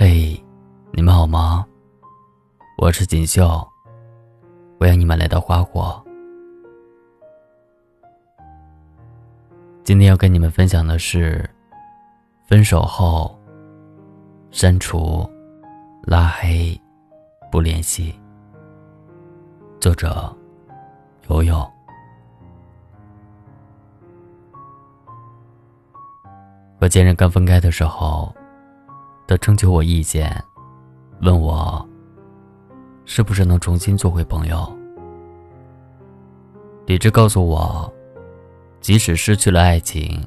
嘿，你们好吗？我是锦绣，欢迎你们来到花火。今天要跟你们分享的是，分手后删除、拉黑、不联系。作者：悠悠。和前任刚分开的时候。他征求我意见，问我是不是能重新做回朋友。理智告诉我，即使失去了爱情，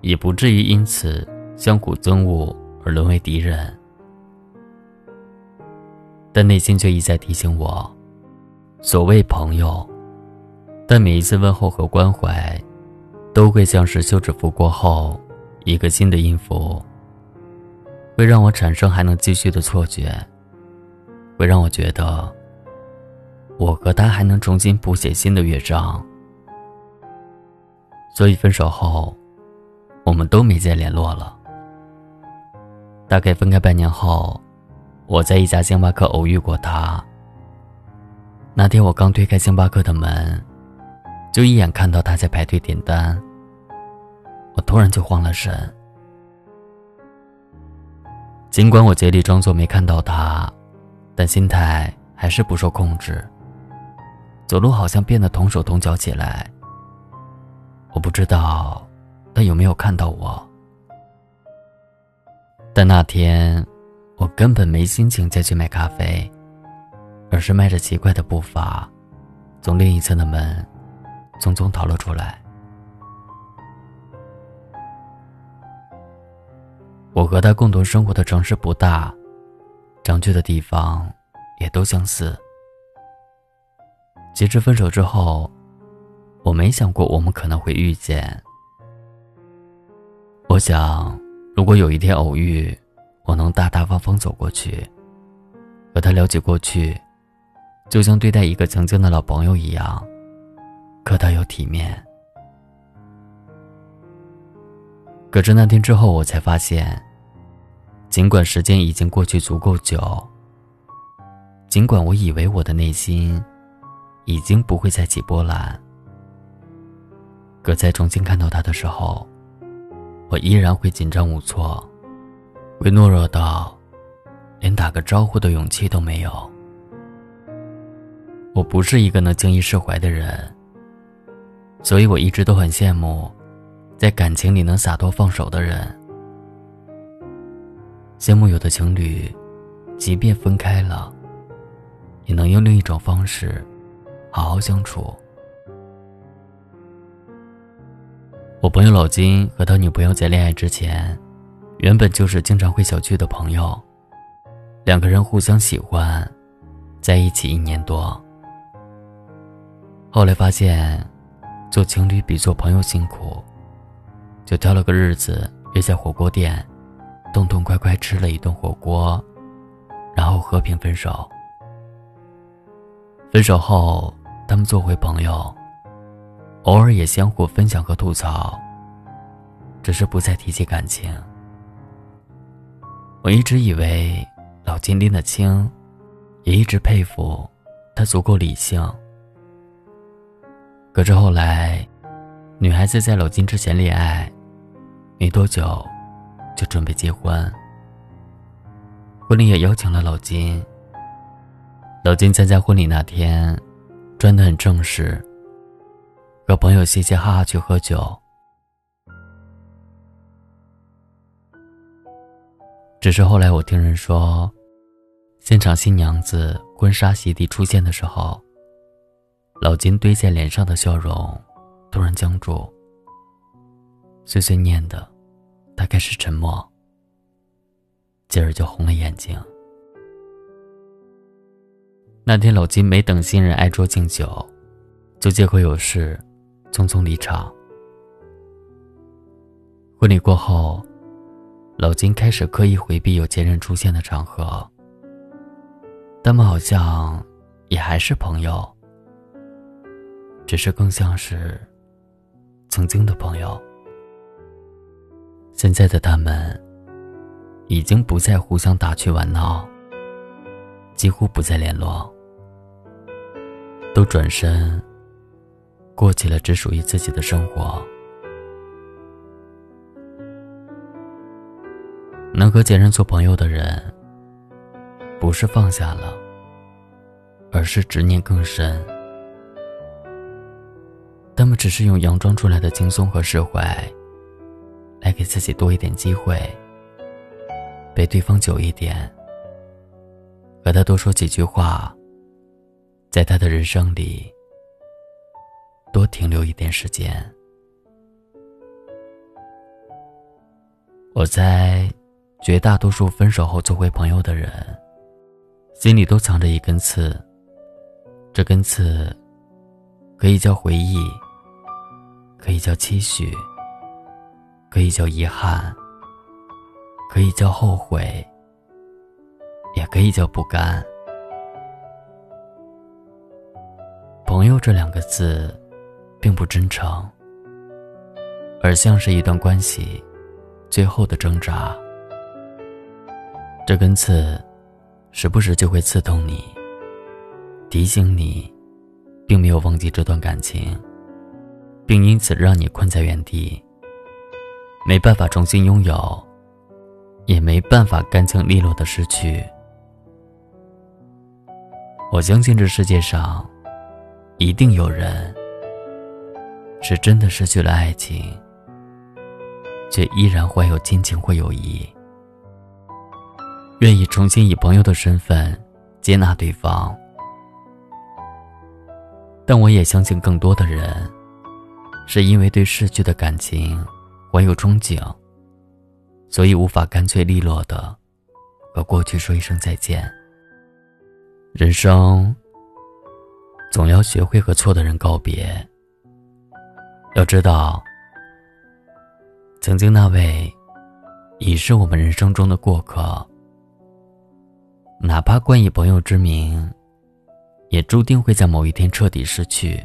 也不至于因此相互憎恶而沦为敌人。但内心却一再提醒我，所谓朋友，但每一次问候和关怀，都会像是休止符过后一个新的音符。会让我产生还能继续的错觉，会让我觉得我和他还能重新谱写新的乐章。所以分手后，我们都没再联络了。大概分开半年后，我在一家星巴克偶遇过他。那天我刚推开星巴克的门，就一眼看到他在排队点单，我突然就慌了神。尽管我竭力装作没看到他，但心态还是不受控制。走路好像变得同手同脚起来。我不知道他有没有看到我，但那天我根本没心情再去买咖啡，而是迈着奇怪的步伐，从另一侧的门匆匆逃了出来。我和他共同生活的城市不大，常去的地方也都相似。其实分手之后，我没想过我们可能会遇见。我想，如果有一天偶遇，我能大大方方走过去，和他聊起过去，就像对待一个曾经的老朋友一样，可他又体面。可是那天之后，我才发现，尽管时间已经过去足够久，尽管我以为我的内心已经不会再起波澜，可在重新看到他的时候，我依然会紧张无措，会懦弱到连打个招呼的勇气都没有。我不是一个能轻易释怀的人，所以我一直都很羡慕。在感情里能洒脱放手的人，羡慕有的情侣，即便分开了，也能用另一种方式好好相处。我朋友老金和他女朋友在恋爱之前，原本就是经常会小聚的朋友，两个人互相喜欢，在一起一年多。后来发现，做情侣比做朋友辛苦。就挑了个日子约在火锅店，痛痛快快吃了一顿火锅，然后和平分手。分手后，他们做回朋友，偶尔也相互分享和吐槽，只是不再提起感情。我一直以为老金拎得清，也一直佩服他足够理性。可是后来。女孩子在老金之前恋爱，没多久就准备结婚。婚礼也邀请了老金。老金参加婚礼那天，穿得很正式，和朋友嘻嘻哈哈去喝酒。只是后来我听人说，现场新娘子婚纱席地出现的时候，老金堆在脸上的笑容。突然僵住，碎碎念的，他开始沉默，继而就红了眼睛。那天老金没等新人挨桌敬酒，就借口有事，匆匆离场。婚礼过后，老金开始刻意回避有前任出现的场合，他们好像也还是朋友，只是更像是。曾经的朋友，现在的他们已经不再互相打趣玩闹，几乎不再联络，都转身过起了只属于自己的生活。能和前任做朋友的人，不是放下了，而是执念更深。他们只是用佯装出来的轻松和释怀，来给自己多一点机会，陪对方久一点，和他多说几句话，在他的人生里多停留一点时间。我在绝大多数分手后做回朋友的人，心里都藏着一根刺，这根刺。可以叫回忆，可以叫期许，可以叫遗憾，可以叫后悔，也可以叫不甘。朋友这两个字，并不真诚，而像是一段关系最后的挣扎。这根刺，时不时就会刺痛你，提醒你。并没有忘记这段感情，并因此让你困在原地，没办法重新拥有，也没办法干净利落的失去。我相信这世界上，一定有人是真的失去了爱情，却依然怀有亲情或友谊，愿意重新以朋友的身份接纳对方。但我也相信，更多的人，是因为对逝去的感情怀有憧憬，所以无法干脆利落的和过去说一声再见。人生总要学会和错的人告别。要知道，曾经那位已是我们人生中的过客，哪怕冠以朋友之名。也注定会在某一天彻底失去。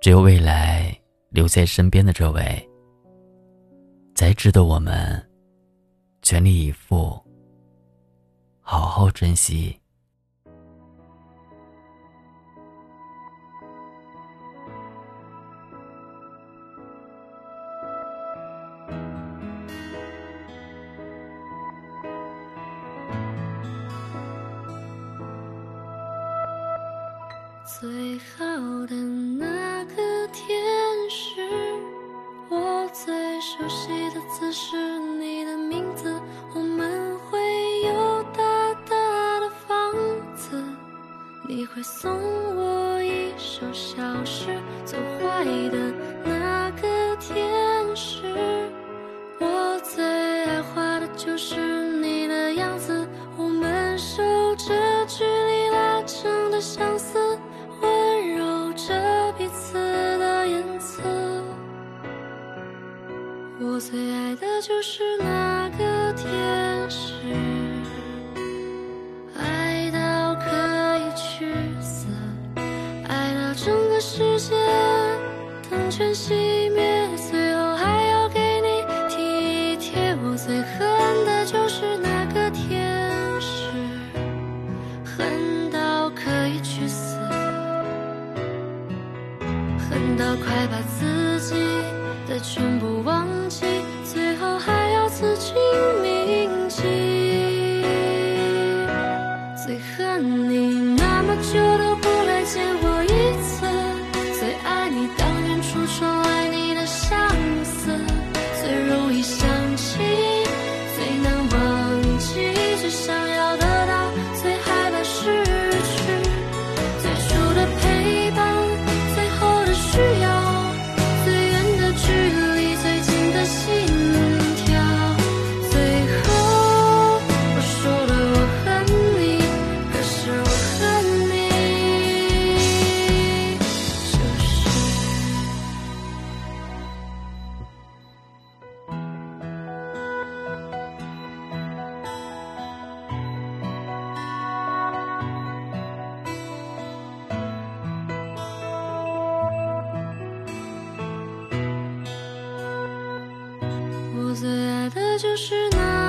只有未来留在身边的这位，才值得我们全力以赴，好好珍惜。最好的你会送我一首小诗。最坏的那个天使，我最爱画的就是你的样子。我们守着距离拉长的相思。温柔着彼此的眼色。我最爱的就是那个天使，你当远处传来你的笑。就是那